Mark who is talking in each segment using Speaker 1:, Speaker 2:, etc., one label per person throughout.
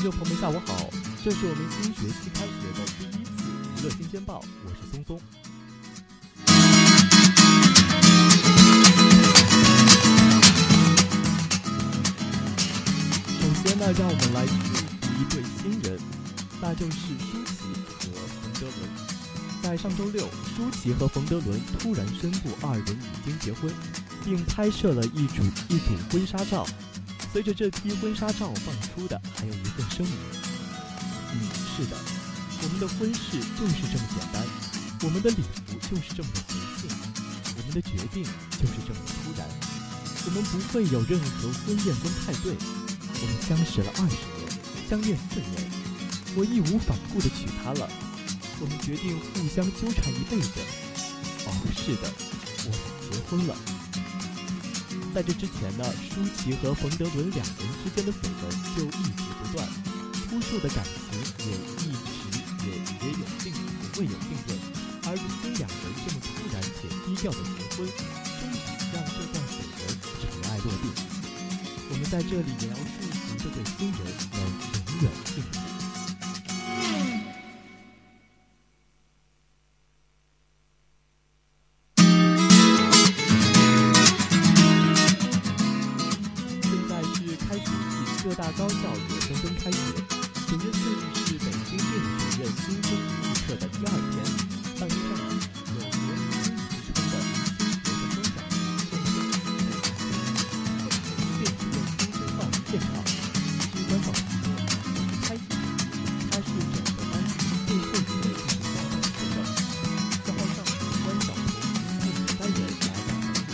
Speaker 1: 听众朋友们，下午好，这是我们新学期开学的第一次娱乐新鲜报，我是松松。首先呢，让我们来祝福一对新人，那就是舒淇和冯德伦。在上周六，舒淇和冯德伦突然宣布二人已经结婚，并拍摄了一组一组婚纱照。随着这批婚纱照放出的，还有一份声明。嗯，是的，我们的婚事就是这么简单，我们的礼服就是这么的随性，我们的决定就是这么突然。我们不会有任何婚宴跟派对。我们相识了二十年，相恋四年，我义无反顾地娶她了。我们决定互相纠缠一辈子。哦，是的，我们结婚了。在这之前呢，舒淇和冯德伦两人之间的绯闻就一直不断，扑朔的感情也一直也也有定未有定论。而如今两人这么突然且低调的结婚，终于让这段绯闻尘埃落定。我们在这里也要祝福这对新人能永远幸福。各大高校也纷纷开学。九月四日是北京电影学院新生注册的第二天，当天上午有“国民英语”之称的新学生分享，现身电影学院新生报名现场。据官方说，开学它是整个班级最后一位进行报名的学生。四号上午，关晓彤以四十三人来到场地，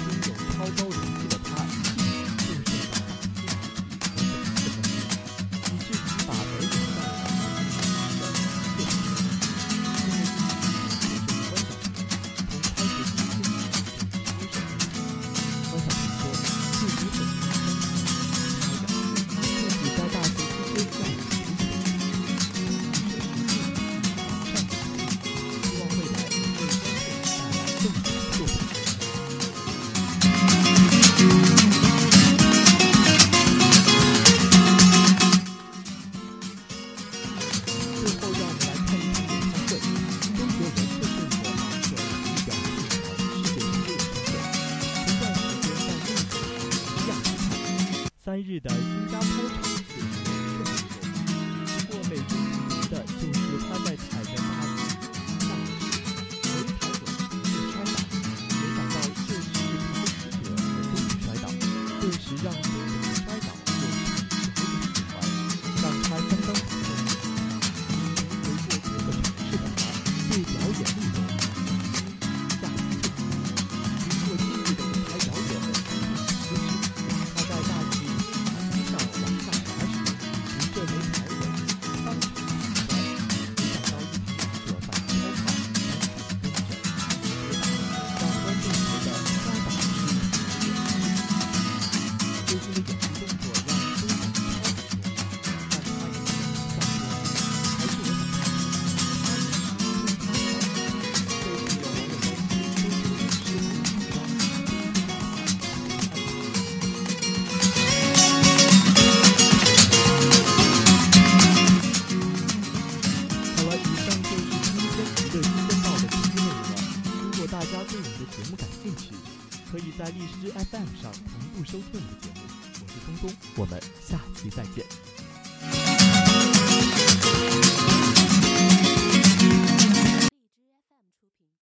Speaker 1: 拥有超高三日的新加坡场次也顺利落幕。不过美中不足的就是他在踩着大地上时，没踩稳就摔倒，没想到这是一名使者也终于摔倒，顿时让周杰伦摔倒又产生一个循环，让他相当不适。回过多个城市的他，对表演内在荔枝 FM 上同步收听我们的节目。我是东东，我们下期再见。